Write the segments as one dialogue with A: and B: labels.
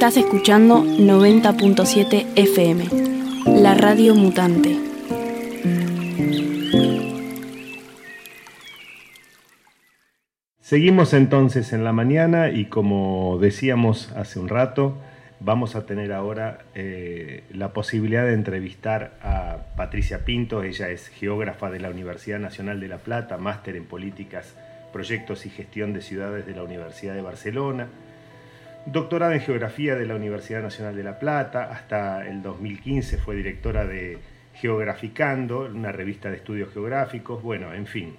A: Estás escuchando 90.7 FM, la radio mutante.
B: Seguimos entonces en la mañana y como decíamos hace un rato, vamos a tener ahora eh, la posibilidad de entrevistar a Patricia Pinto. Ella es geógrafa de la Universidad Nacional de La Plata, máster en políticas, proyectos y gestión de ciudades de la Universidad de Barcelona doctorada en Geografía de la Universidad Nacional de La Plata, hasta el 2015 fue directora de Geograficando, una revista de estudios geográficos, bueno, en fin.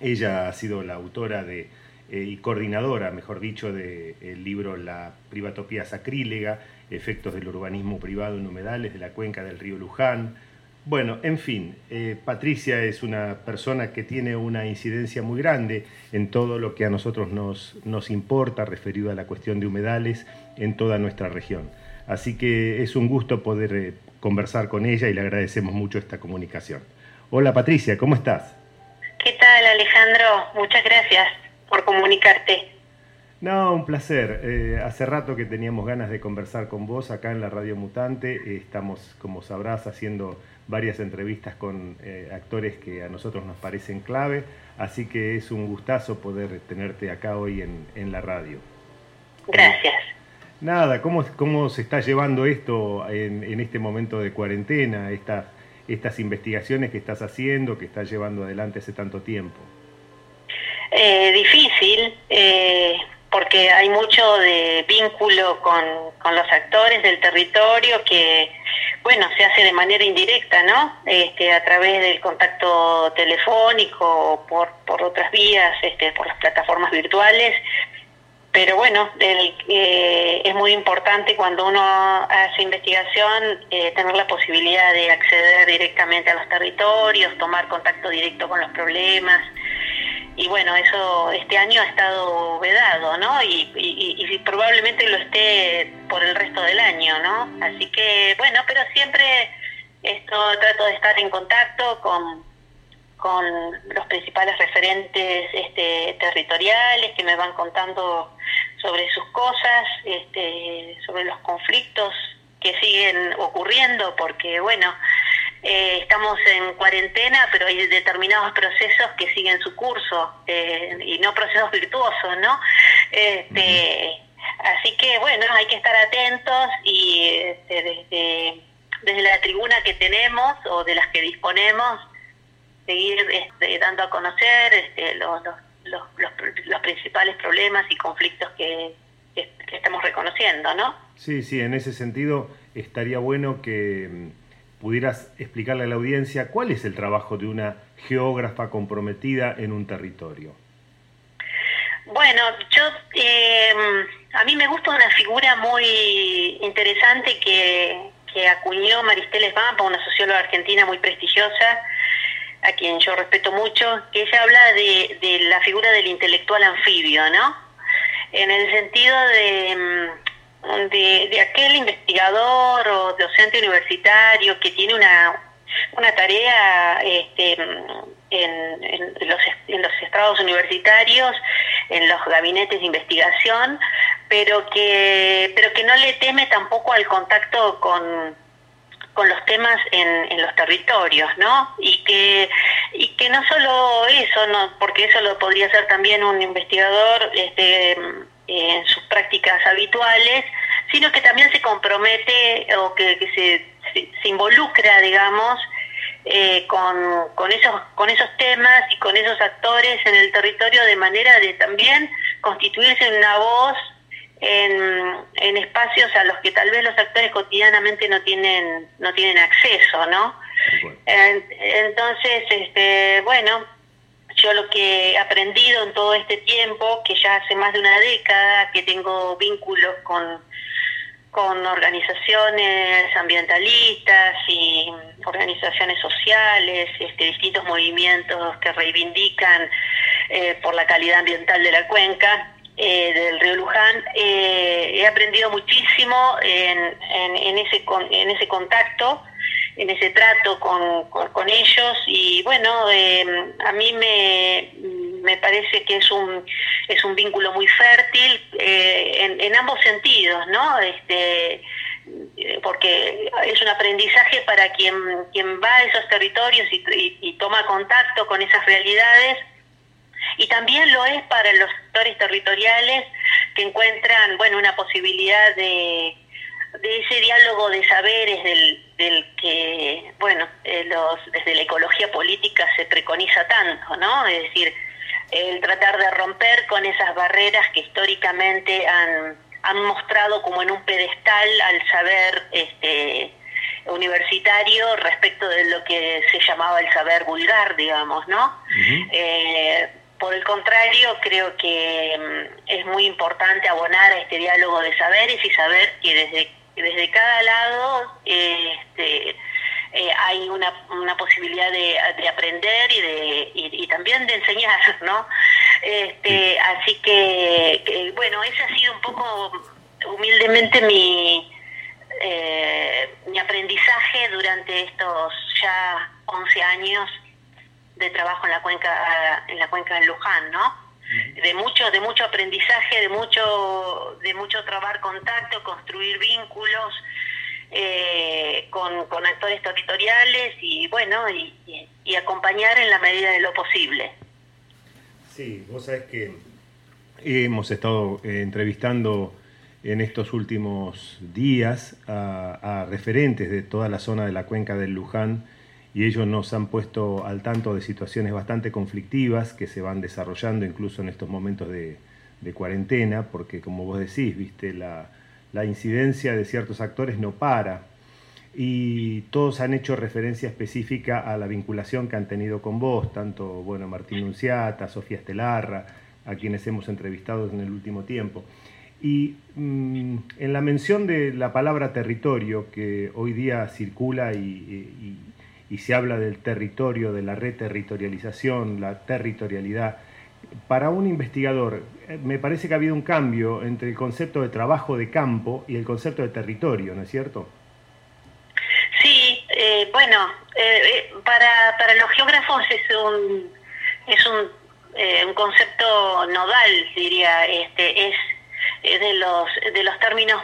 B: Ella ha sido la autora de, eh, y coordinadora, mejor dicho, del libro La privatopía sacrílega, efectos del urbanismo privado en humedales de la cuenca del río Luján, bueno, en fin, eh, Patricia es una persona que tiene una incidencia muy grande en todo lo que a nosotros nos, nos importa referido a la cuestión de humedales en toda nuestra región. Así que es un gusto poder eh, conversar con ella y le agradecemos mucho esta comunicación. Hola Patricia, ¿cómo estás?
C: ¿Qué tal Alejandro? Muchas gracias por comunicarte.
B: No, un placer. Eh, hace rato que teníamos ganas de conversar con vos acá en la Radio Mutante. estamos, como sabrás, haciendo varias entrevistas con eh, actores que a nosotros nos parecen clave, así que es un gustazo poder tenerte acá hoy en, la radio.
C: Gracias.
B: nada, ¿cómo, ¿cómo se está llevando esto en, este momento de cuarentena, esta, estas investigaciones que estás haciendo, que estás llevando adelante hace tanto tiempo?
C: Eh, difícil, eh, porque hay mucho de vínculo con, con los actores del territorio que bueno, se hace de manera indirecta, ¿no? Este, a través del contacto telefónico o por, por otras vías, este, por las plataformas virtuales. Pero bueno, eh, es muy importante cuando uno hace investigación eh, tener la posibilidad de acceder directamente a los territorios, tomar contacto directo con los problemas y bueno, eso este año ha estado vedado, ¿no? Y, probablemente lo esté por el resto del año, ¿no? Así que bueno, pero siempre esto trato de estar en contacto con, con los principales referentes este, territoriales que me van contando sobre sus cosas, este, sobre los conflictos que siguen ocurriendo, porque bueno, eh, estamos en cuarentena, pero hay determinados procesos que siguen su curso eh, y no procesos virtuosos, ¿no? Este, Así que bueno, hay que estar atentos y este, desde, desde la tribuna que tenemos o de las que disponemos, seguir este, dando a conocer este, los, los, los, principales problemas y conflictos que, que estamos reconociendo, ¿no?
B: Sí, sí, en ese sentido estaría bueno que pudieras explicarle a la audiencia cuál es el trabajo de una geógrafa comprometida en un territorio.
C: Bueno, yo em, a mí me gusta una figura muy interesante que, que acuñó Maristela Esbampa, una socióloga argentina muy prestigiosa, a quien yo respeto mucho, que ella habla de, de la figura del intelectual anfibio, ¿no? En el sentido de em, de, aquel investigador o docente universitario que tiene una, una tarea este, en, los, en los estados universitarios, en los gabinetes de investigación, pero que, pero que no le teme tampoco al contacto con, con los temas en, en, los territorios, ¿no? Y que, y que no solo eso, no, porque eso lo podría hacer también un investigador este, en sus prácticas habituales, sino que también se compromete o que, se, se, involucra, digamos, eh, con, con, esos, con esos temas y con esos actores en el territorio de manera de también constituirse en una voz en, en espacios a los que tal vez los actores cotidianamente no tienen, no tienen acceso, ¿no? Entonces, este, bueno, yo lo que he aprendido en todo este tiempo, que ya hace más de una década que tengo vínculos con, con organizaciones ambientalistas y organizaciones sociales, este, distintos movimientos que reivindican eh, por la calidad ambiental de la cuenca eh, del río Luján, eh, he aprendido muchísimo en, en, en, ese, en ese contacto en ese trato con, con, ellos y bueno, eh, a mí me, me parece que es un es un vínculo muy fértil eh, en, ambos sentidos, ¿no? Este, porque es un aprendizaje para quien, quien va a esos territorios y, toma contacto con esas realidades, y también lo es para los sectores territoriales que encuentran, bueno, una posibilidad de, de ese diálogo de saberes del, del que, bueno, eh, los, desde la ecología política se preconiza tanto, ¿no? Es decir, el tratar de romper con esas barreras que históricamente han, han mostrado como en un pedestal al saber este, universitario respecto de lo que se llamaba el saber vulgar, digamos, ¿no? Eh, por el contrario, creo que mm, es muy importante abonar a este diálogo de saberes y saber que desde, desde cada lado este, eh, hay una, una posibilidad de, de aprender y, de, y, también de enseñar, ¿no? Este, Así que, bueno, ese ha sido un poco humildemente mi, eh, mi aprendizaje durante estos ya 11 años de trabajo en la cuenca en la cuenca de Luján, ¿no? De mucho de mucho aprendizaje, de mucho de mucho trabar contacto, construir vínculos, eh, con, con, actores territoriales y bueno, y, acompañar en la medida de lo posible.
B: Sí, vos sabés que hemos estado eh, entrevistando en estos últimos días a, referentes de toda la zona de la cuenca del Luján y ellos nos han puesto al tanto de situaciones bastante conflictivas que se van desarrollando incluso en estos momentos de, de cuarentena, porque como vos decís, viste, la, la incidencia de ciertos actores no para y todos han hecho referencia específica a la vinculación que han tenido con vos, tanto bueno, Martín Nunciata, Sofía Estelarra, a quienes hemos entrevistado en el último tiempo. Y mm, en la mención de la palabra territorio, que hoy día circula y, y se habla del territorio, de la reterritorialización, la territorialidad, para un investigador, eh, me parece que ha habido un cambio entre el concepto de trabajo de campo y el concepto de territorio, ¿no es cierto?
C: Sí, eh, bueno, eh, para, para los geógrafos es un, es un, un concepto nodal, diría, este, es, de, los, de los términos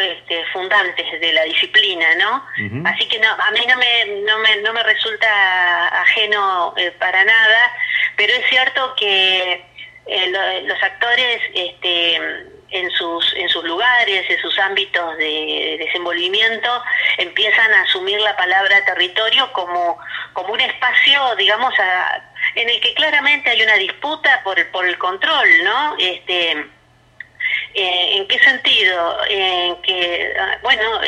C: este, fundantes de la disciplina, ¿no? Así que no, a mí no me, no me, no me resulta ajeno para nada pero es cierto que eh, los actores este, en, sus, en sus lugares, en sus ámbitos de desenvolvimiento, empiezan a asumir la palabra territorio como, como un espacio, digamos, en el que claramente hay una disputa por, por el control, ¿no? Este, eh, ¿En qué sentido? En que, ah, bueno,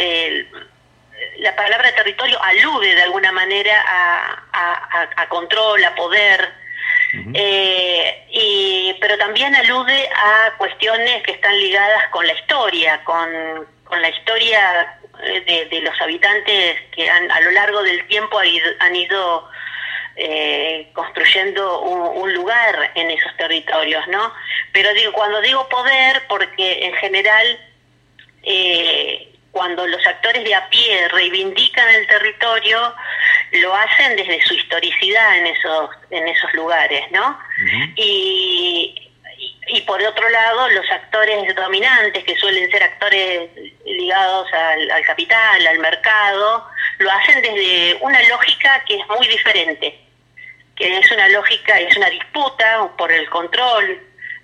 C: la palabra territorio alude de alguna manera a, a control, a poder, eh, y, pero también alude a cuestiones que están ligadas con la historia, con, con la historia eh, de, los habitantes que han, a lo largo del tiempo han ido eh, construyendo un, lugar en esos territorios, ¿no? Pero digo, cuando digo poder, porque en general cuando los actores de a pie reivindican el territorio, lo hacen desde su historicidad en esos, en esos lugares, ¿no? y, y, por otro lado, los actores dominantes, que suelen ser actores ligados al, al capital, al mercado, lo hacen desde una lógica que es muy diferente, que es una lógica, es una disputa por el control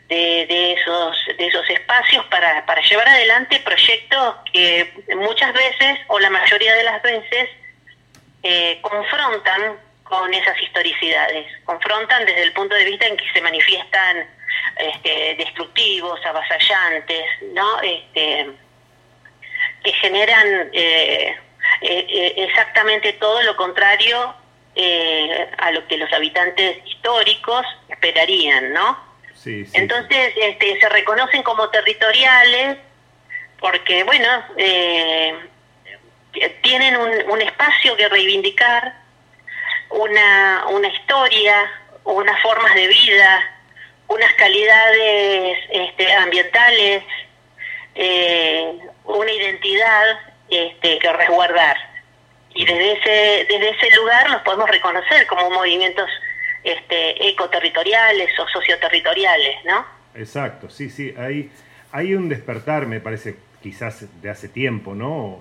C: de, de, esos, de esos espacios para, para llevar adelante proyectos que muchas veces, o la mayoría de las veces, eh, confrontan con esas historicidades, confrontan desde el punto de vista en que se manifiestan este, destructivos, avasallantes, ¿no? Este, que generan eh, eh, exactamente todo lo contrario a lo que los habitantes históricos esperarían, ¿no? Entonces este, se reconocen como territoriales porque, bueno, eh, tienen un, espacio que reivindicar, una, una historia, unas formas de vida, unas calidades este, ambientales, eh, una identidad este, que resguardar. Y desde ese, desde ese lugar los podemos reconocer como movimientos este, ecoterritoriales o socioterritoriales, ¿no?
B: Exacto, sí, sí, hay, hay un despertar, me parece, quizás de hace tiempo, ¿no?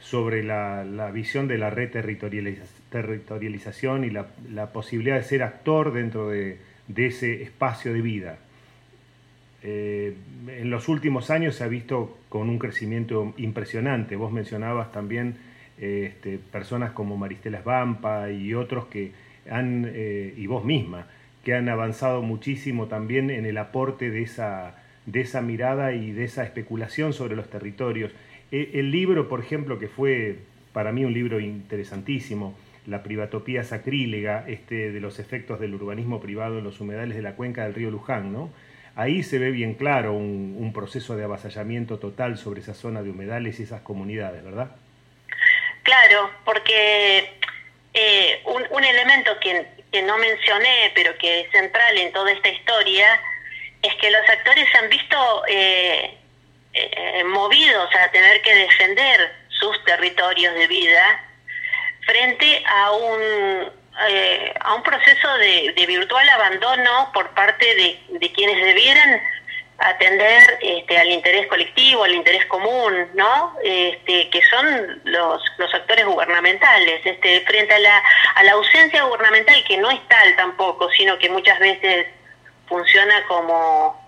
B: sobre la, visión de la reterritorialización y la, posibilidad de ser actor dentro de, ese espacio de vida. Eh, en los últimos años se ha visto con un crecimiento impresionante. Vos mencionabas también este, personas como Maristela Svampa y otros que han, eh, y vos misma, que han avanzado muchísimo también en el aporte de esa, de esa mirada y de esa especulación sobre los territorios. E, el libro, por ejemplo, que fue para mí un libro interesantísimo, La privatopía sacrílega, este, de los efectos del urbanismo privado en los humedales de la cuenca del río Luján, ¿no? Ahí se ve bien claro un, proceso de avasallamiento total sobre esa zona de humedales y esas comunidades, ¿verdad?
C: Claro, porque eh, un, elemento que, no mencioné, pero que es central en toda esta historia, es que los actores se han visto eh, eh, movidos a tener que defender sus territorios de vida frente a un, a un proceso de, virtual abandono por parte de quienes debieran atender este, al interés colectivo, al interés común, ¿no? Este, que son los, los actores gubernamentales, este, frente a la, a la ausencia gubernamental, que no es tal tampoco, sino que muchas veces funciona como,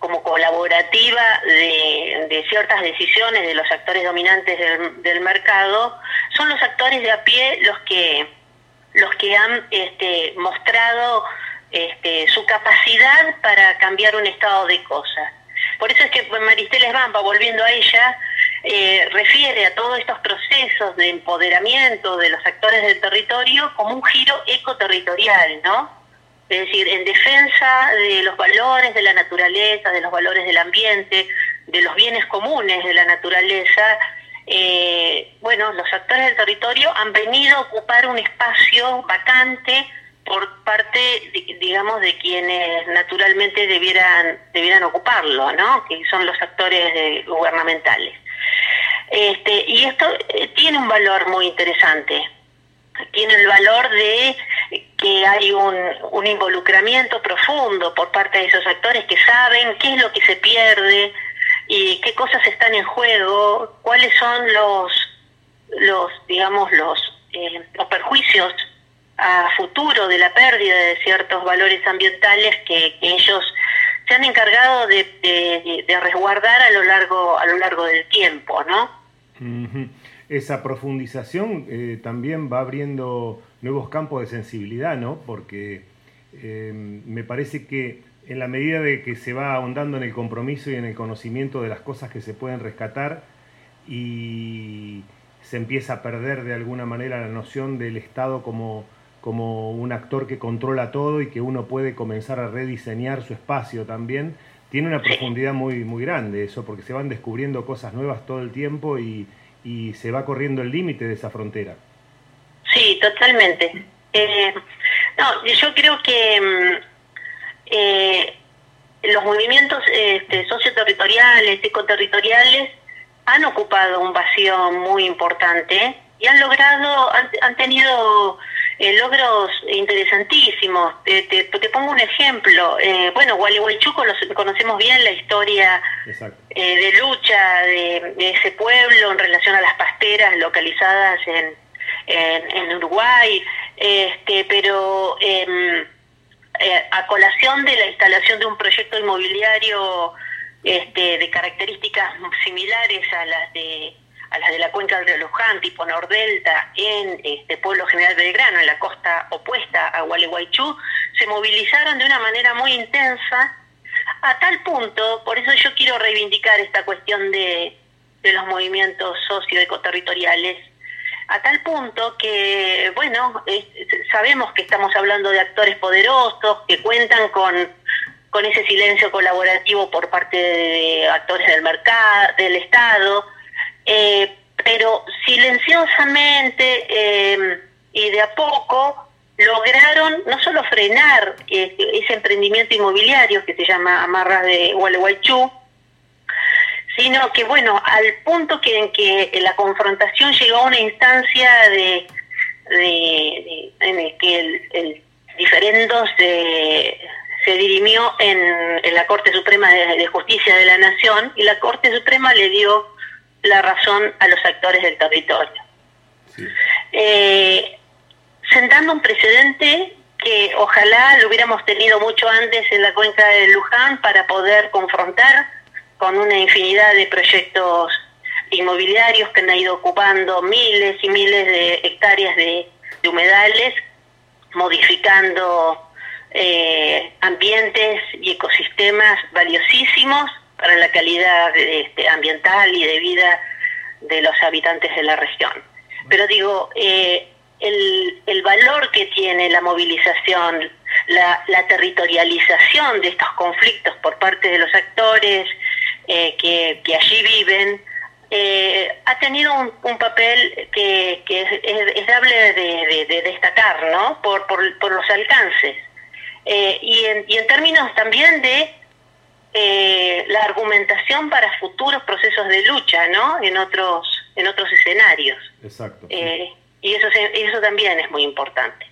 C: como colaborativa de, de ciertas decisiones de los actores dominantes del, del mercado, son los actores de a pie los que, los que han este, mostrado este, su capacidad para cambiar un estado de cosas. Por eso es que Maristela Esbamba, volviendo a ella, eh, refiere a todos estos procesos de empoderamiento de los actores del territorio como un giro ecoterritorial, ¿no? Es decir, en defensa de los valores de la naturaleza, de los valores del ambiente, de los bienes comunes de la naturaleza, eh, bueno, los actores del territorio han venido a ocupar un espacio vacante por parte, digamos, de quienes naturalmente debieran, debieran ocuparlo, ¿no? Que son los actores gubernamentales. Este, y esto eh, tiene un valor muy interesante. Tiene el valor de que hay un, un involucramiento profundo por parte de esos actores que saben qué es lo que se pierde y qué cosas están en juego, cuáles son los, los digamos, los, eh, los perjuicios a futuro de la pérdida de ciertos valores ambientales que, ellos se han encargado de, resguardar a lo largo a lo largo del tiempo, ¿no?
B: Esa profundización eh, también va abriendo nuevos campos de sensibilidad, ¿no? Porque eh, me parece que en la medida de que se va ahondando en el compromiso y en el conocimiento de las cosas que se pueden rescatar y se empieza a perder de alguna manera la noción del Estado como como un actor que controla todo y que uno puede comenzar a rediseñar su espacio también, tiene una profundidad muy, muy grande eso, porque se van descubriendo cosas nuevas todo el tiempo y, y se va corriendo el límite de esa frontera.
C: Sí, totalmente. Eh, no, yo creo que mm, eh, los movimientos este, socioterritoriales, ecoterritoriales, han ocupado un vacío muy importante y han logrado, han, han tenido eh, logros interesantísimos. Te, te, pongo un ejemplo. Eh, bueno, Gualeguaychú conocemos bien la historia eh, de lucha de, ese pueblo en relación a las pasteras localizadas en, en, Uruguay, este, pero em, eh, a colación de la instalación de un proyecto inmobiliario este, de características similares a las de a las de la cuenca del río Luján, tipo Nordelta, en este pueblo General Belgrano, en la costa opuesta a Gualeguaychú, se movilizaron de una manera muy intensa, a tal punto, por eso yo quiero reivindicar esta cuestión de, de los movimientos socioecoterritoriales, a tal punto que, bueno, sabemos que estamos hablando de actores poderosos que cuentan con, con ese silencio colaborativo por parte de actores del mercado, del Estado, eh, pero silenciosamente eh, y de a poco lograron no solo frenar este, ese emprendimiento inmobiliario que se llama Amarras de Gualeguaychú, sino que, bueno, al punto que en que la confrontación llegó a una instancia de, en el que el, diferendos se, se dirimió en, la Corte Suprema de, Justicia de la Nación y la Corte Suprema le dio la razón a los actores del territorio. Eh, sentando un precedente que ojalá lo hubiéramos tenido mucho antes en la cuenca de Luján para poder confrontar con una infinidad de proyectos inmobiliarios que han ido ocupando miles y miles de hectáreas de, humedales, modificando eh, ambientes y ecosistemas valiosísimos para la calidad este, ambiental y de vida de los habitantes de la región. Pero digo, eh, el, valor que tiene la movilización, la, territorialización de estos conflictos por parte de los actores eh, que, allí viven, eh, ha tenido un, papel que, es, dable de, destacar, ¿no? Por, por, los alcances. Y, en, y en términos también de la argumentación para futuros procesos de lucha, ¿no? En otros, en otros escenarios.
B: Exacto.
C: Y eso, eso también es muy importante.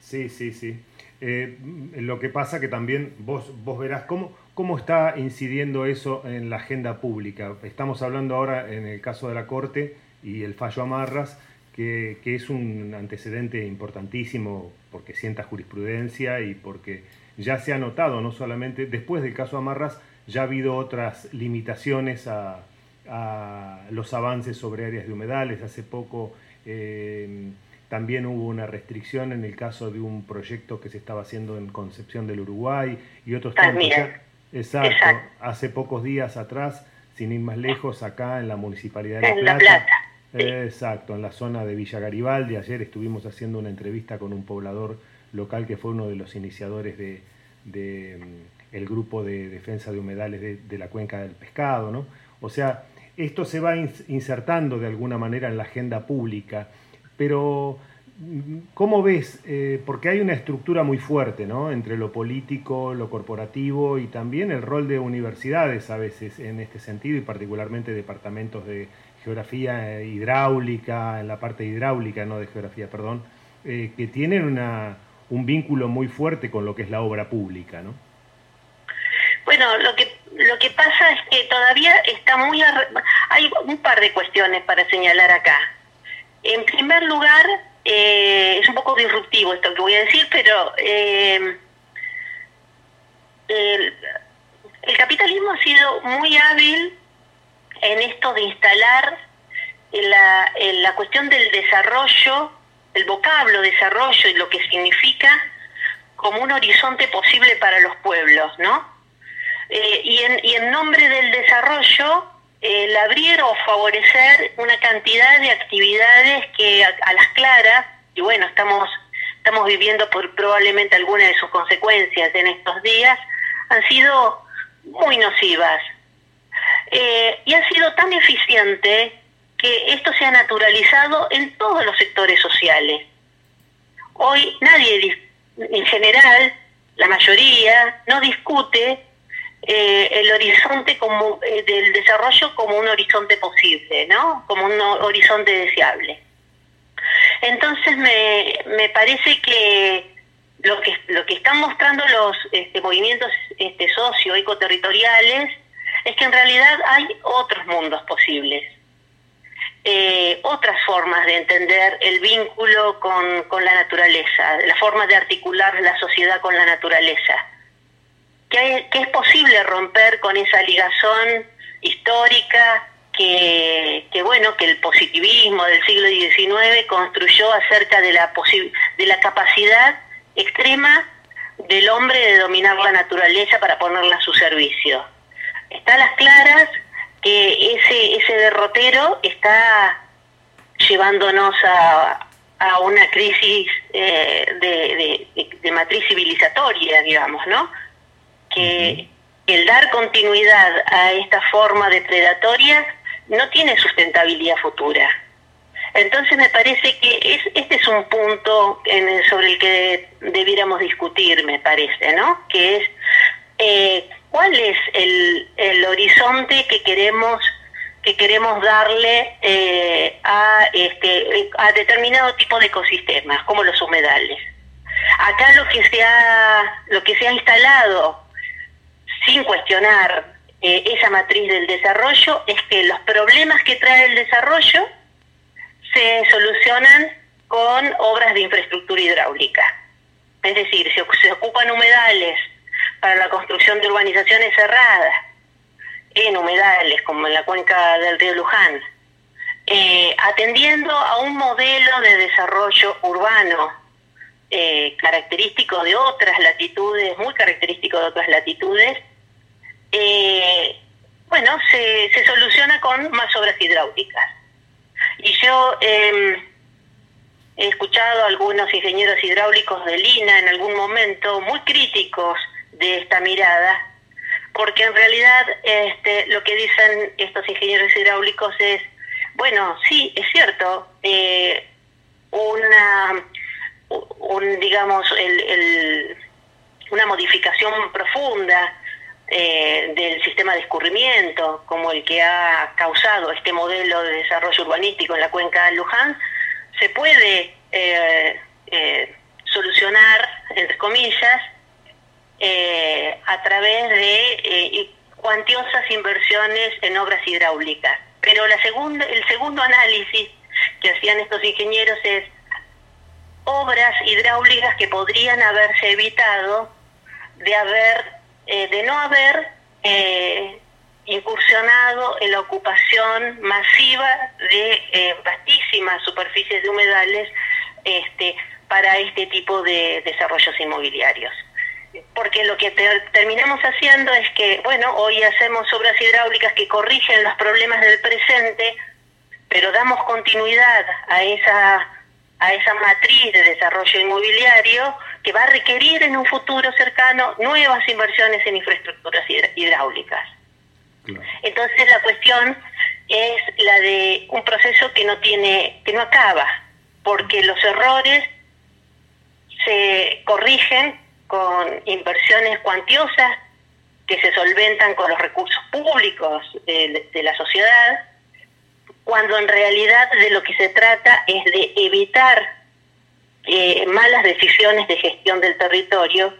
B: Sí, sí, sí. Eh, lo que pasa que también vos, vos verás cómo, cómo está incidiendo eso en la agenda pública. Estamos hablando ahora en el caso de la Corte y el fallo Amarras, que, que es un antecedente importantísimo porque sienta jurisprudencia y porque ya se ha notado, no solamente después del caso Amarras, ya ha habido otras limitaciones a, a los avances sobre áreas de humedales. Hace poco eh, también hubo una restricción en el caso de un proyecto que se estaba haciendo en Concepción del Uruguay y otros
C: ah,
B: Exacto. Hace pocos días atrás, sin ir más lejos, acá en la Municipalidad
C: de La, Plata.
B: Exacto, en la zona de Villa Garibaldi. Ayer estuvimos haciendo una entrevista con un poblador local que fue uno de los iniciadores de, mm, el grupo de defensa de humedales de, de, la cuenca del pescado, ¿no? O sea, esto se va insertando de alguna manera en la agenda pública, pero ¿cómo ves? Eh, porque hay una estructura muy fuerte ¿no? entre lo político, lo corporativo y también el rol de universidades a veces en este sentido y particularmente departamentos de geografía hidráulica, en la parte hidráulica, no de geografía, perdón, eh, que tienen una, un vínculo muy fuerte con lo que es la obra pública, ¿no?
C: Bueno, lo que lo que pasa es que todavía está muy hay un par de cuestiones para señalar acá. En primer lugar, eh, es un poco disruptivo esto que voy a decir, pero eh, el, capitalismo ha sido muy hábil en esto de instalar la, la cuestión del desarrollo, el vocablo desarrollo y lo que significa como un horizonte posible para los pueblos, ¿no? Eh, y, en, y en nombre del desarrollo, el abrir o favorecer una cantidad de actividades que a, las claras, y bueno, estamos, estamos viviendo por probablemente algunas de sus consecuencias en estos días, han sido muy nocivas. Eh, y ha sido tan eficiente que esto se ha naturalizado en todos los sectores sociales. Hoy nadie, en general, la mayoría, no discute eh, el horizonte como eh, del desarrollo como un horizonte posible, ¿no? Como un horizonte deseable. Entonces me, me parece que lo que lo que están mostrando los este, movimientos este, socio ecoterritoriales es que en realidad hay otros mundos posibles, eh, otras formas de entender el vínculo con, con la naturaleza, la forma de articular la sociedad con la naturaleza que, es posible romper con esa ligazón histórica que, bueno que el positivismo del siglo XIX construyó acerca de la de la capacidad extrema del hombre de dominar la naturaleza para ponerla a su servicio. Está a las claras que ese ese derrotero está llevándonos a, a una crisis eh, de, de matriz civilizatoria, digamos, ¿no? que el dar continuidad a esta forma depredatoria no tiene sustentabilidad futura. Entonces me parece que es, este es un punto en sobre el que debiéramos discutir, me parece, ¿no? Que es eh, cuál es el, el, horizonte que queremos que queremos darle eh, a este a determinado tipo de ecosistemas, como los humedales. Acá lo que se ha, lo que se ha instalado sin cuestionar eh, esa matriz del desarrollo es que los problemas que trae el desarrollo se solucionan con obras de infraestructura hidráulica. Es decir, se, se ocupan humedales para la construcción de urbanizaciones cerradas, en humedales como en la cuenca del río Luján, eh, atendiendo a un modelo de desarrollo urbano eh, característico de otras latitudes, muy característico de otras latitudes, eh, bueno, se, soluciona con más obras hidráulicas. Y yo em, he escuchado a algunos ingenieros hidráulicos de Lina en algún momento muy críticos de esta mirada, porque en realidad este, lo que dicen estos ingenieros hidráulicos es, bueno, sí, es cierto, eh, una, un, digamos, el, una modificación profunda eh, del sistema de escurrimiento, como el que ha causado este modelo de desarrollo urbanístico en la cuenca de Luján, se puede eh, solucionar, entre comillas, eh, a través de eh, cuantiosas inversiones en obras hidráulicas. Pero la segunda, el segundo análisis que hacían estos ingenieros es obras hidráulicas que podrían haberse evitado de haber, eh, de no haber incursionado en la ocupación masiva de vastísimas superficies de humedales este, para este tipo de desarrollos inmobiliarios porque lo que terminamos haciendo es que, bueno, hoy hacemos obras hidráulicas que corrigen los problemas del presente, pero damos continuidad a esa, a esa matriz de desarrollo inmobiliario que va a requerir en un futuro cercano nuevas inversiones en infraestructuras hidráulicas. Entonces la cuestión es la de un proceso que no tiene, que no acaba, porque los errores se corrigen con inversiones cuantiosas que se solventan con los recursos públicos de, la sociedad, cuando en realidad de lo que se trata es de evitar eh, malas decisiones de gestión del territorio,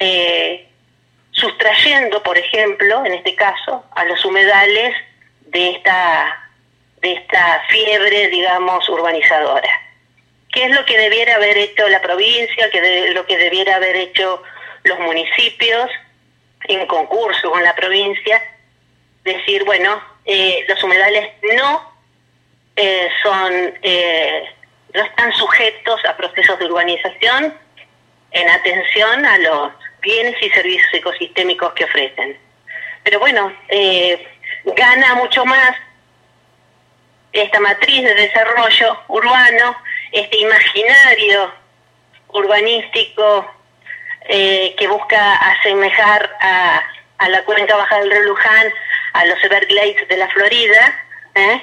C: eh, sustrayendo, por ejemplo, en este caso, a los humedales de esta, de esta fiebre, digamos, urbanizadora qué es lo que debiera haber hecho la provincia, qué lo que debiera haber hecho los municipios en concurso con la provincia, decir, bueno, eh, los humedales no eh, son, eh, no están sujetos a procesos de urbanización en atención a los bienes y servicios ecosistémicos que ofrecen. Pero bueno, gana mucho más esta matriz de desarrollo urbano este imaginario urbanístico eh, que busca asemejar a, a, la cuenca baja del río Luján, a los Everglades de la Florida, ¿eh?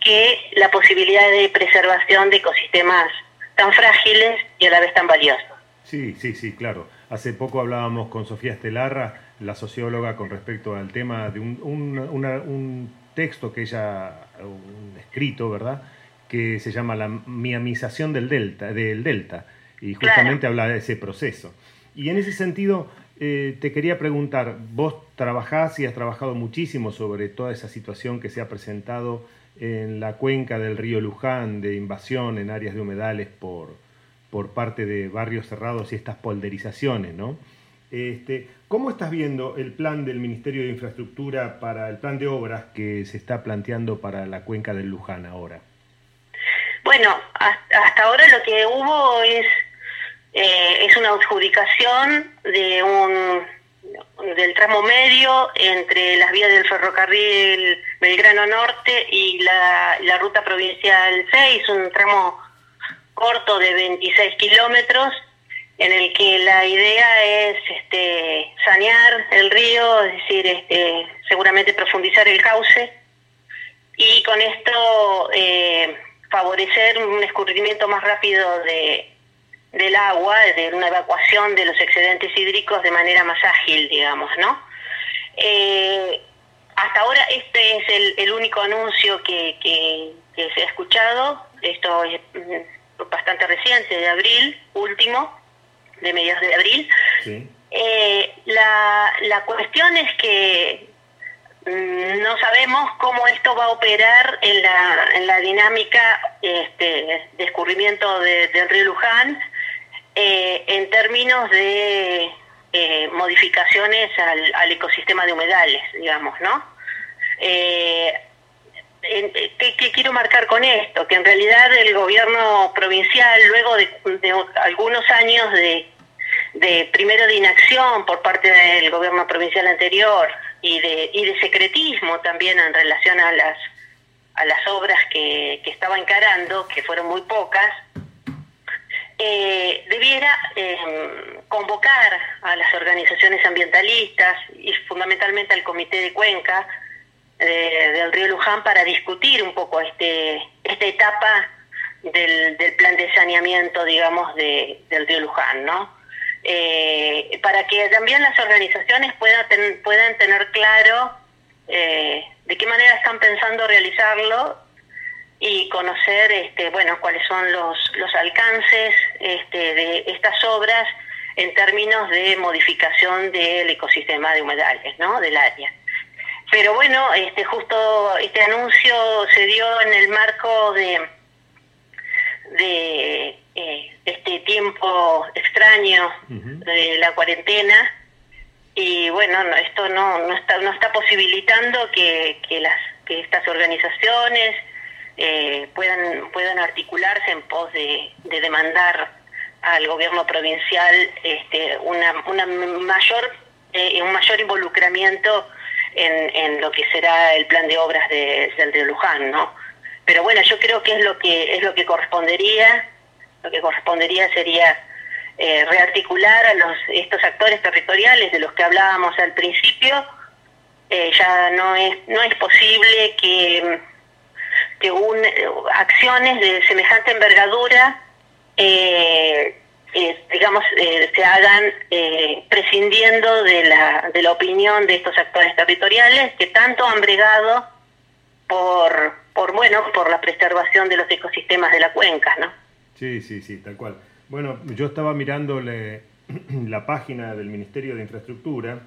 C: que la posibilidad de preservación de ecosistemas tan frágiles y a la vez tan valiosos.
B: Sí, sí, sí, claro. Hace poco hablábamos con Sofía Estelarra, la socióloga, con respecto al tema de un, un, un texto que ella, un escrito, ¿verdad?, que se llama la miamización del delta, del delta y justamente habla de ese proceso. Y en ese sentido, eh, te quería preguntar, vos trabajás y has trabajado muchísimo sobre toda esa situación que se ha presentado en la cuenca del río Luján de invasión en áreas de humedales por, por parte de barrios cerrados y estas polderizaciones, ¿no? Este, ¿Cómo estás viendo el plan del Ministerio de Infraestructura para el plan de obras que se está planteando para la cuenca del Luján ahora?
C: Bueno, hasta ahora lo que hubo es eh, es una adjudicación de un del tramo medio entre las vías del ferrocarril Belgrano Norte y la, la ruta provincial 6, un tramo corto de 26 kilómetros, en el que la idea es este, sanear el río, es decir, este, seguramente profundizar el cauce, y con esto eh, favorecer un escurrimiento más rápido de, del agua, de una evacuación de los excedentes hídricos de manera más ágil, digamos, ¿no? Eh, hasta ahora este es el, único anuncio que, que, se ha escuchado, esto es mm, bastante reciente, de abril último, de mediados de abril. Eh, la, la cuestión es que no sabemos cómo esto va a operar en la, en la dinámica este, de escurrimiento del río Luján eh, en términos de eh, modificaciones al, ecosistema de humedales, digamos, ¿no? Eh, ¿qué, quiero marcar con esto? Que en realidad el gobierno provincial, luego de, algunos años de, de, primero de inacción por parte del gobierno provincial anterior y de, y de secretismo también en relación a las, a las obras que, que estaba encarando, que fueron muy pocas, eh, debiera em, convocar a las organizaciones ambientalistas y fundamentalmente al Comité de Cuenca eh, del río Luján para discutir un poco este esta etapa del, plan de saneamiento, digamos, del río Luján, ¿no? Eh, para que también las organizaciones puedan, puedan tener claro de qué manera están pensando realizarlo y conocer este, bueno, cuáles son los, los alcances este, de estas obras en términos de modificación del ecosistema de humedales ¿no? del área. Pero bueno, este, justo este anuncio se dio en el marco de, de eh, este tiempo extraño de la cuarentena y bueno, esto no, no, está, no está posibilitando que, que, las, que estas organizaciones, eh, puedan, puedan articularse en pos de, demandar al gobierno provincial este, una, una mayor, eh, un mayor involucramiento en, en, lo que será el plan de obras de, del de Luján, ¿no? Pero bueno, yo creo que es lo que es lo que correspondería, lo que correspondería sería eh, rearticular a los estos actores territoriales de los que hablábamos al principio. ya no es no es posible que que un, acciones de semejante envergadura, eh, eh, digamos, eh, se hagan prescindiendo de la, de la opinión de estos actores territoriales que tanto han bregado por, por, bueno, por la preservación de los ecosistemas de la cuenca, ¿no?
B: Sí, sí, sí, tal cual. Bueno, yo estaba mirando la página del Ministerio de Infraestructura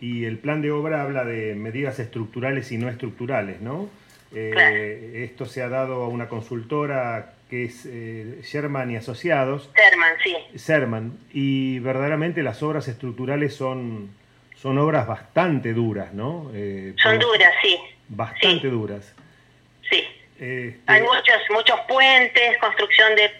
B: y el plan de obra habla de medidas estructurales y no estructurales, ¿no? Eh, esto se ha dado a una consultora que es eh, Sherman y Asociados.
C: Sherman, sí.
B: Sherman. Y verdaderamente las obras estructurales son, son obras bastante duras, ¿no?
C: Eh, son duras, sí.
B: Bastante duras.
C: Sí. Este Hay muchos, muchos puentes, construcción de,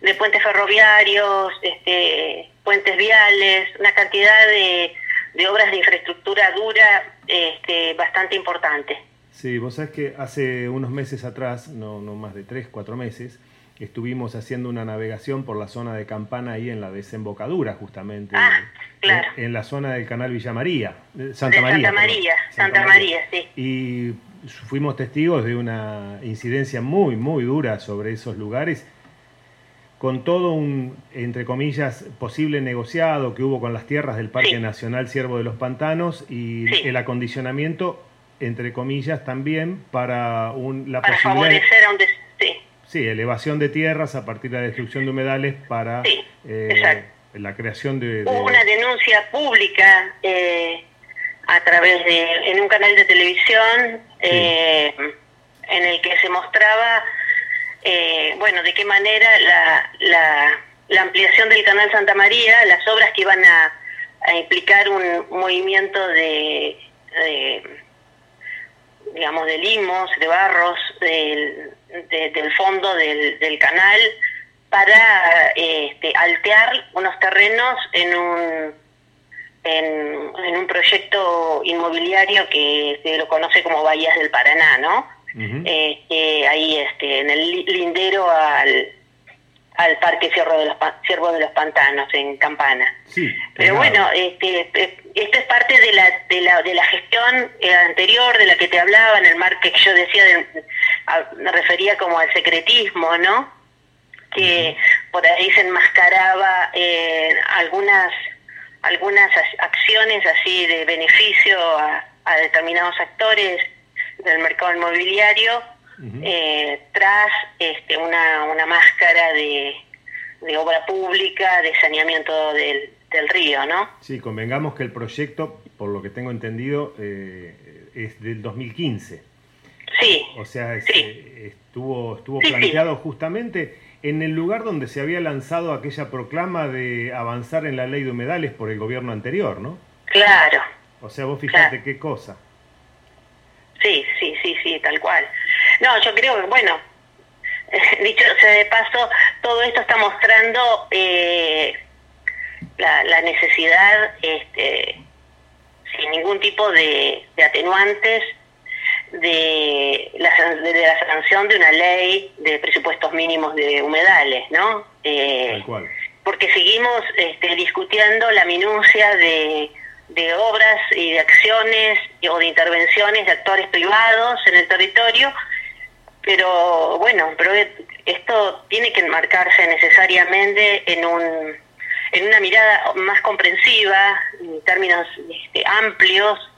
C: de puentes ferroviarios, este, puentes viales, una cantidad de, de obras de infraestructura dura este, bastante importante.
B: Sí, vos sabés que hace unos meses atrás, no, no más de tres, cuatro meses, estuvimos haciendo una navegación por la zona de Campana ahí en la desembocadura justamente.
C: Ah, claro.
B: En, la zona del canal Villa María, Santa
C: María. Santa María, Santa, María, sí.
B: Y fuimos testigos de una incidencia muy, muy dura sobre esos lugares, con todo un, entre comillas, posible negociado que hubo con las tierras del Parque Nacional Ciervo de los Pantanos y el acondicionamiento entre comillas, también para un,
C: la para favorecer a un
B: sí. sí. elevación de tierras a partir de la destrucción de humedales para eh, la creación de,
C: Hubo una denuncia pública eh, a través de, en un canal de televisión, eh, en el que se mostraba, bueno, de qué manera la, la, la, ampliación del canal Santa María, las obras que iban a, a implicar un movimiento de digamos, de limos, de barros, del, del fondo del, del, canal, para este, altear unos terrenos en un, en, un proyecto inmobiliario que se lo conoce como Bahías del Paraná, ¿no? Este, ahí este, en el lindero al, al Parque Ciervo de los, Ciervo de los Pantanos, en Campana. Pero bueno, este, esto es parte de la, de la, de la gestión eh, anterior de la que te hablaba, en el mar que yo decía, me refería como al secretismo, ¿no? Que por ahí se enmascaraba eh, algunas, algunas acciones así de beneficio a, a determinados actores del mercado inmobiliario eh, tras este, una, una máscara de, de obra pública, de saneamiento del, del río, ¿no?
B: Sí, convengamos que el proyecto, por lo que tengo entendido, eh, es del 2015.
C: Sí.
B: O sea, estuvo, estuvo planteado justamente en el lugar donde se había lanzado aquella proclama de avanzar en la ley de humedales por el gobierno anterior, ¿no?
C: Claro.
B: O sea, vos fíjate qué cosa.
C: Sí, sí, sí, sí, tal cual. No, yo creo que, bueno, dicho sea de paso, todo esto está mostrando eh, la, necesidad, este, sin ningún tipo de, atenuantes, de la, de la sanción de una ley de presupuestos mínimos de humedales, ¿no?
B: Eh,
C: porque seguimos este, discutiendo la minucia de, de obras y de acciones o de intervenciones de actores privados en el territorio, pero bueno, pero esto tiene que enmarcarse necesariamente en un en una mirada más comprensiva, en términos este, amplios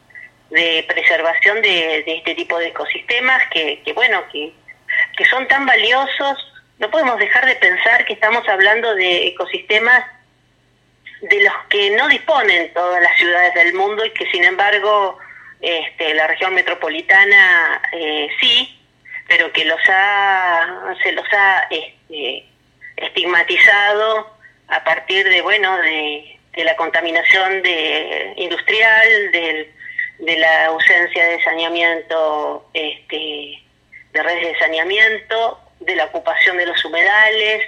C: de preservación de, este tipo de ecosistemas que, bueno, que, que son tan valiosos. No podemos dejar de pensar que estamos hablando de ecosistemas de los que no disponen todas las ciudades del mundo y que sin embargo este, la región metropolitana eh, sí, pero que los ha, se los ha este, estigmatizado a partir de, bueno, de, la contaminación de, industrial, de la ausencia de saneamiento, este, de redes de saneamiento, de la ocupación de los humedales,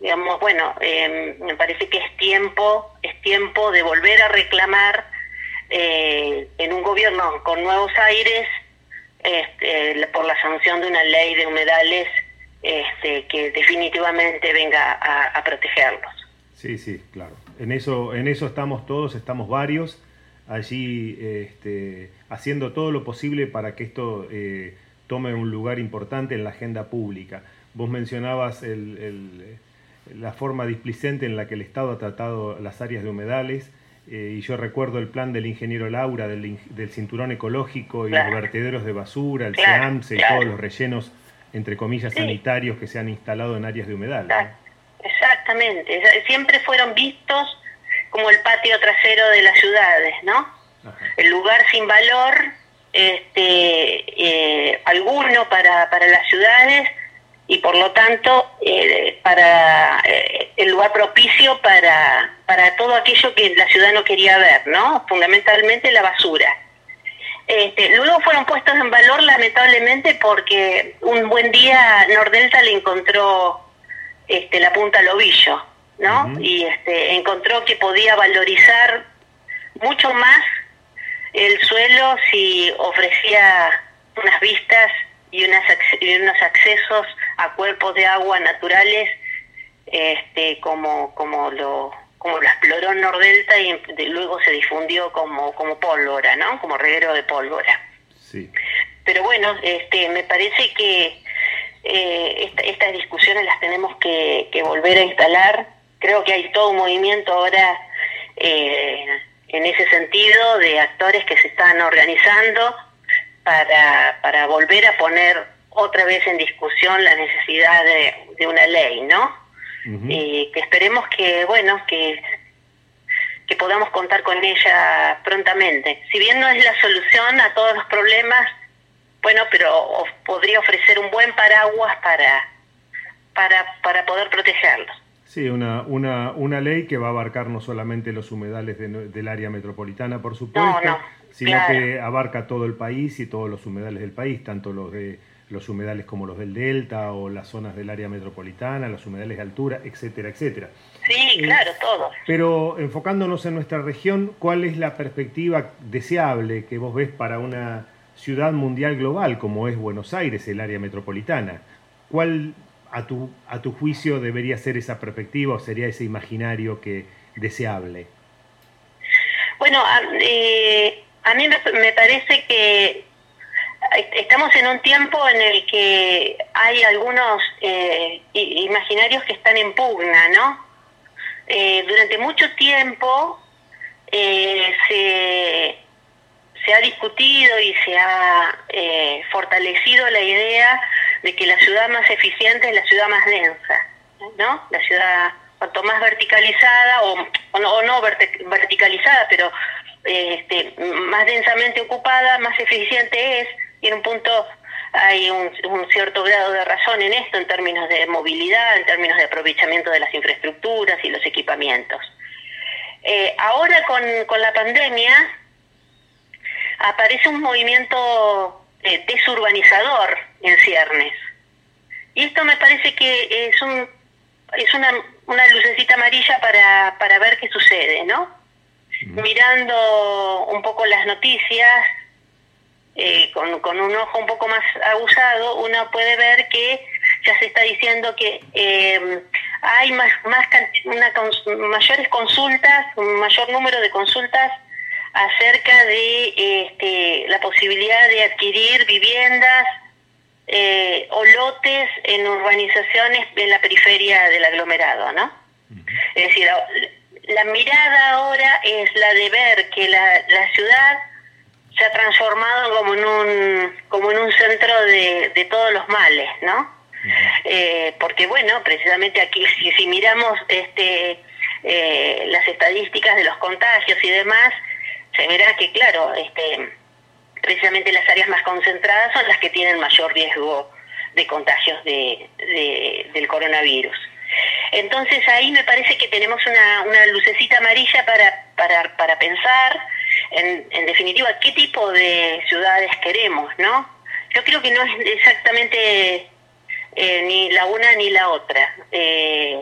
C: digamos, bueno, em, me parece que es tiempo, es tiempo de volver a reclamar eh, en un gobierno con nuevos aires este, por la sanción de una ley de humedales este, que definitivamente venga a, protegerlos.
B: Sí, sí, claro. En eso, en eso estamos todos, estamos varios allí este, haciendo todo lo posible para que esto eh, tome un lugar importante en la agenda pública. Vos mencionabas el, la forma displicente en la que el Estado ha tratado las áreas de humedales. Eh, y yo recuerdo el plan del ingeniero Laura, del, cinturón ecológico y los vertederos de basura, el SEAMSE y todos los rellenos, entre comillas, sanitarios que se han instalado en áreas de humedal.
C: Exactamente, siempre fueron vistos como el patio trasero de las ciudades, ¿no? El lugar sin valor, este, eh, alguno para, para las ciudades y por lo tanto eh, para eh, el lugar propicio para, para todo aquello que la ciudad no quería ver, ¿no? Fundamentalmente la basura. Este, luego fueron puestos en valor lamentablemente porque un buen día Nordelta le encontró este, la punta al ovillo, ¿no? Y este, encontró que podía valorizar mucho más el suelo si ofrecía unas vistas y, unas, y unos accesos a cuerpos de agua naturales este, como, como, lo, como lo exploró Nordelta y luego se difundió como, como pólvora, ¿no? Como reguero de pólvora.
B: Sí.
C: Pero bueno, este, me parece que eh, estas discusiones las tenemos que, volver a instalar. Creo que hay todo un movimiento ahora eh, en ese sentido de actores que se están organizando para, para volver a poner otra vez en discusión la necesidad de, una ley, ¿no? Y que esperemos que, bueno, que, que podamos contar con ella prontamente. Si bien no es la solución a todos los problemas, bueno, pero podría ofrecer un buen paraguas para, para, para poder protegerlos.
B: Sí, una, una, una ley que va a abarcar no solamente los humedales del área metropolitana, por supuesto, sino que abarca todo el país y todos los humedales del país, tanto los de los humedales como los del delta o las zonas del área metropolitana, los humedales de altura, etcétera, etcétera.
C: Sí, claro, todo.
B: Pero enfocándonos en nuestra región, ¿cuál es la perspectiva deseable que vos ves para una ciudad mundial global como es Buenos Aires, el área metropolitana? ¿Cuál a tu, a tu juicio debería ser esa perspectiva o sería ese imaginario que deseable?
C: Bueno, a, eh, mí me parece que estamos en un tiempo en el que hay algunos eh, imaginarios que están en pugna, ¿no? Eh, durante mucho tiempo eh, se, se, ha discutido y se ha fortalecido la idea de que la ciudad más eficiente es la ciudad más densa, ¿no? La ciudad cuanto más verticalizada o, o no, verticalizada, pero este, más densamente ocupada, más eficiente es, y en un punto hay un, cierto grado de razón en esto en términos de movilidad, en términos de aprovechamiento de las infraestructuras y los equipamientos. Eh, ahora con, con, la pandemia aparece un movimiento eh, desurbanizador en ciernes. Y esto me parece que es, un, es una, una lucecita amarilla para, para ver qué sucede, ¿no? Mirando un poco las noticias, eh, con, con, un ojo un poco más abusado, uno puede ver que ya se está diciendo que eh, hay más, más una, mayores consultas, un mayor número de consultas acerca de este, la posibilidad de adquirir viviendas eh, o lotes en urbanizaciones en la periferia del aglomerado, ¿no? Es decir, la mirada ahora es la de ver que la, la ciudad se ha transformado como en un, como en un centro de, de todos los males, ¿no? Eh, porque bueno, precisamente aquí si, si miramos este eh, las estadísticas de los contagios y demás, se verá que claro, este precisamente las áreas más concentradas son las que tienen mayor riesgo de contagios de, de del coronavirus. Entonces ahí me parece que tenemos una, una lucecita amarilla para, para, para pensar en, en definitiva, qué tipo de ciudades queremos, ¿no? Yo creo que no es exactamente eh, ni la una ni la otra. Eh,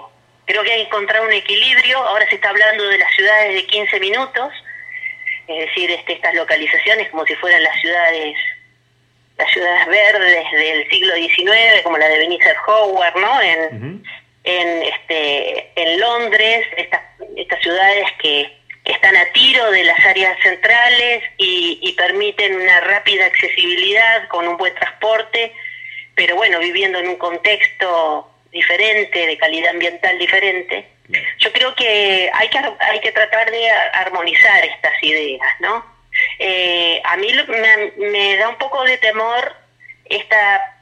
C: creo que hay que encontrar un equilibrio. Ahora se está hablando de las ciudades de 15 minutos, es decir, este, estas localizaciones como si fueran las ciudades las ciudades verdes del siglo XIX, como la de Benicia Howard, ¿no? En, en, este, en Londres, estas, estas ciudades que están a tiro de las áreas centrales y, permiten una rápida accesibilidad con un buen transporte, pero bueno, viviendo en un contexto diferente, de calidad ambiental diferente. Yo creo que hay que, hay que tratar de armonizar estas ideas, ¿no? Eh, a mí me, me, da un poco de temor esta,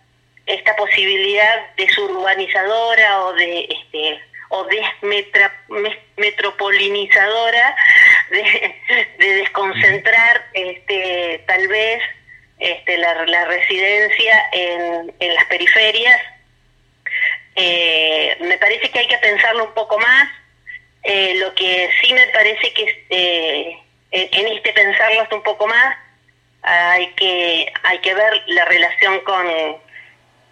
C: esta posibilidad desurbanizadora o de este, o desmetropolinizadora de, desconcentrar este, tal vez este, la, la residencia en, en, las periferias. Eh, me parece que hay que pensarlo un poco más. Eh, lo que sí me parece que eh, en este pensarlo hasta un poco más hay que hay que ver la relación con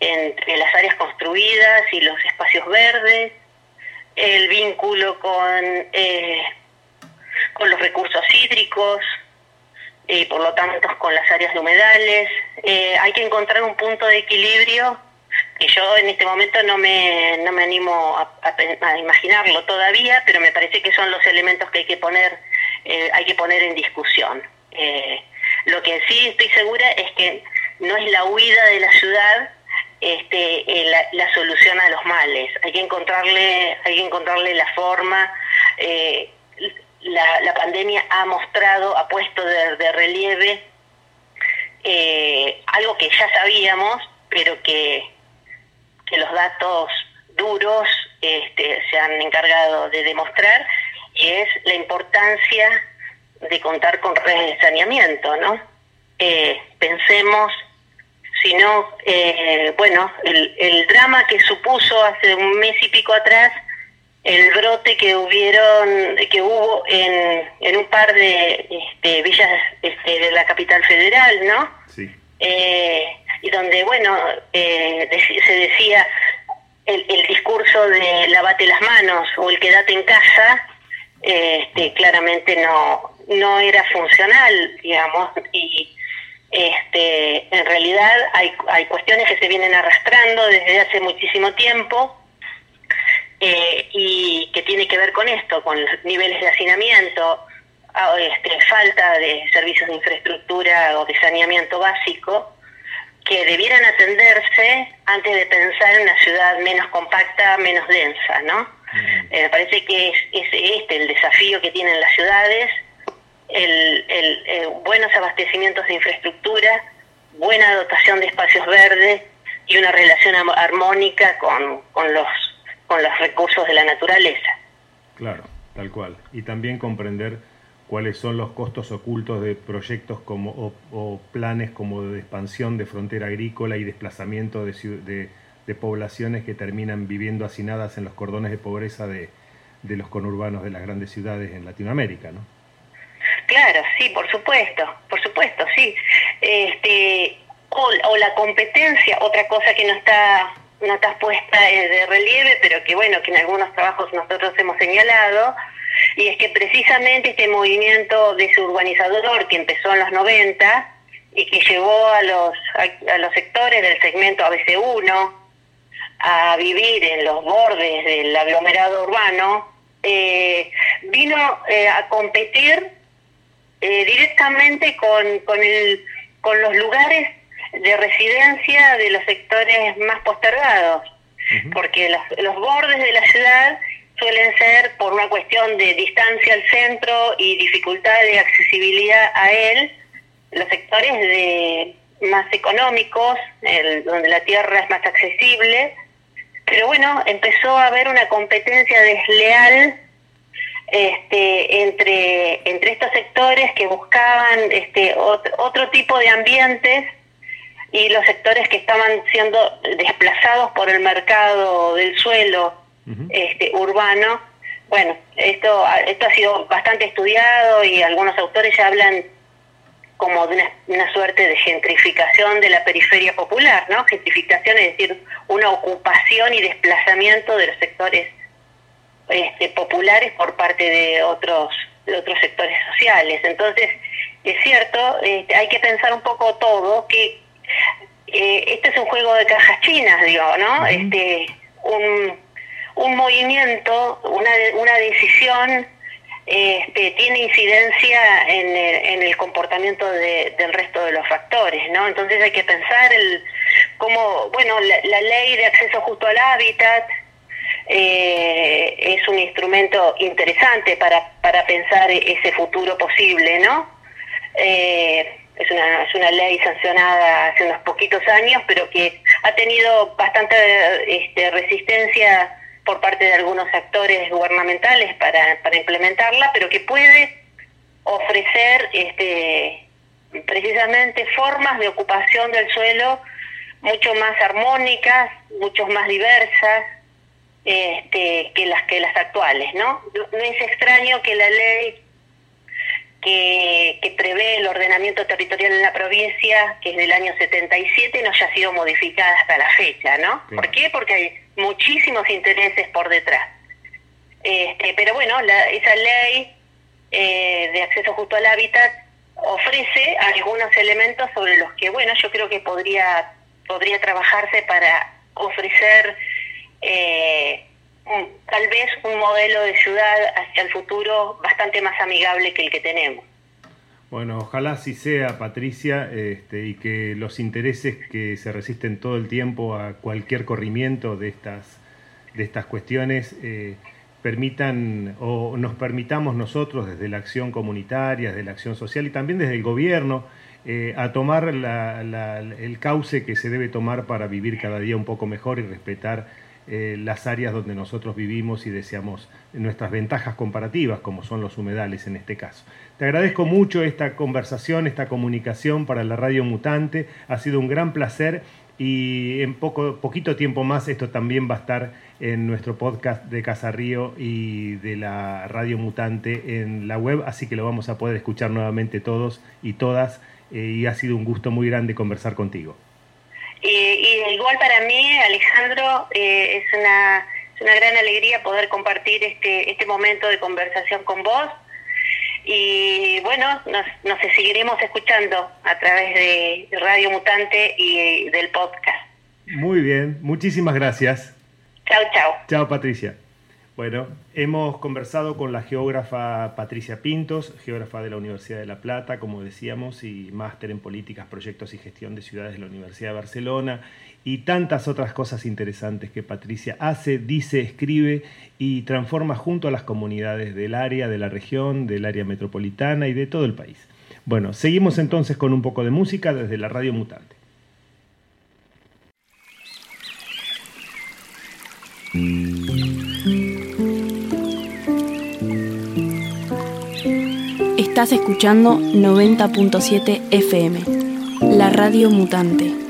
C: entre las áreas construidas y los espacios verdes el vínculo con, eh, con los recursos hídricos y por lo tanto con las áreas de humedales. Eh, hay que encontrar un punto de equilibrio que yo en este momento no me, no me animo a, imaginarlo todavía, pero me parece que son los elementos que hay que poner, eh, hay que poner en discusión. lo que sí estoy segura es que no es la huida de la ciudad, este, eh, la, solución a los males. Hay que encontrarle, hay que encontrarle la forma. Eh, la, pandemia ha mostrado, ha puesto de, relieve eh, algo que ya sabíamos, pero que, que los datos duros este, se han encargado de demostrar, y es la importancia de contar con redes de saneamiento, ¿no? pensemos sino, eh, bueno, el, el drama que supuso hace un mes y pico atrás el brote que hubieron que hubo en, en un par de este, villas este, de la capital federal, ¿no? Sí. Eh, y donde, bueno, eh, se decía el, discurso de lavate las manos o el quédate en casa, este, claramente no, no era funcional, digamos, y este, en realidad hay, hay cuestiones que se vienen arrastrando desde hace muchísimo tiempo eh, y que tiene que ver con esto, con los niveles de hacinamiento, este, falta de servicios de infraestructura o de saneamiento básico, que debieran atenderse antes de pensar en una ciudad menos compacta, menos densa, ¿no? Eh, me parece que es, es este el desafío que tienen las ciudades el, el, buenos abastecimientos de infraestructura, buena dotación de espacios verdes y una relación armónica con, con, los, con los recursos de la naturaleza.
B: Claro, tal cual. Y también comprender cuáles son los costos ocultos de proyectos como, o, planes como de expansión de frontera agrícola y desplazamiento de, de, poblaciones que terminan viviendo hacinadas en los cordones de pobreza de, de los conurbanos de las grandes ciudades en Latinoamérica, ¿no?
C: Claro, sí, por supuesto, por supuesto, sí. Este, o, la competencia, otra cosa que no está no está puesta de relieve, pero que bueno, que en algunos trabajos nosotros hemos señalado, y es que precisamente este movimiento desurbanizador que empezó en los 90 y que llevó a los, a, los sectores del segmento ABC1 a vivir en los bordes del aglomerado urbano, eh, vino eh, a competir eh, directamente con, con, el, con los lugares de residencia de los sectores más postergados, porque los, los bordes de la ciudad suelen ser por una cuestión de distancia al centro y dificultad de accesibilidad a él, los sectores de más económicos, el, donde la tierra es más accesible, pero bueno, empezó a haber una competencia desleal este, entre, entre estos sectores que buscaban este, otro tipo de ambientes y los sectores que estaban siendo desplazados por el mercado del suelo este, urbano. Bueno, esto, esto ha sido bastante estudiado y algunos autores ya hablan como de una, suerte de gentrificación de la periferia popular, ¿no? Gentrificación es decir, una ocupación y desplazamiento de los sectores este, populares por parte de otros de otros sectores sociales. Entonces, es cierto, este, hay que pensar un poco todo, que eh, este es un juego de cajas chinas, digo, ¿no? Este, un, un movimiento, una, una decisión este, tiene incidencia en el, en el comportamiento del resto de los factores, ¿no? Entonces hay que pensar el cómo, bueno, la, ley de acceso justo al hábitat eh, es un instrumento interesante para, para pensar ese futuro posible, ¿no? Eh, es una, es una ley sancionada hace unos poquitos años, pero que ha tenido bastante este, resistencia por parte de algunos actores gubernamentales para, para implementarla, pero que puede ofrecer este, precisamente formas de ocupación del suelo mucho más armónicas, mucho más diversas este, que las que las actuales, ¿no? No es extraño que la ley que, que, prevé el ordenamiento territorial en la provincia, que es del año 77, no haya sido modificada hasta la fecha, ¿no? ¿Por qué? Porque hay muchísimos intereses por detrás. Este, pero bueno, esa ley eh, de acceso justo al hábitat ofrece algunos elementos sobre los que, bueno, yo creo que podría, podría trabajarse para ofrecer eh, tal vez un modelo de ciudad hacia el futuro bastante más amigable que el que tenemos.
B: Bueno, ojalá así sea, Patricia, este, y que los intereses que se resisten todo el tiempo a cualquier corrimiento de estas, de estas cuestiones eh, permitan o nos permitamos nosotros desde la acción comunitaria, desde la acción social y también desde el gobierno eh, a tomar el cauce que se debe tomar para vivir cada día un poco mejor y respetar eh, las áreas donde nosotros vivimos y deseamos nuestras ventajas comparativas, como son los humedales en este caso. Te agradezco mucho esta conversación, esta comunicación para la Radio Mutante. Ha sido un gran placer y en poco, poquito tiempo más esto también va a estar en nuestro podcast de Casa Río y de la Radio Mutante en la web, así que lo vamos a poder escuchar nuevamente todos y todas eh, y ha sido un gusto muy grande conversar contigo.
C: Y, igual para mí, Alejandro, eh, es, una, una gran alegría poder compartir este, este momento de conversación con vos. Y bueno, nos, nos seguiremos escuchando a través de Radio Mutante y del podcast.
B: Muy bien, muchísimas gracias.
C: Chao, chao.
B: Chao, Patricia. Bueno, hemos conversado con la geógrafa Patricia Pintos, geógrafa de la Universidad de La Plata, como decíamos, y máster en políticas, proyectos y gestión de ciudades de la Universidad de Barcelona, y tantas otras cosas interesantes que Patricia hace, dice, escribe y transforma junto a las comunidades del área, de la región, del área metropolitana y de todo el país. Bueno, seguimos entonces con un poco de música desde la Radio Mutante.
A: Estás escuchando 90.7 FM, la Radio Mutante.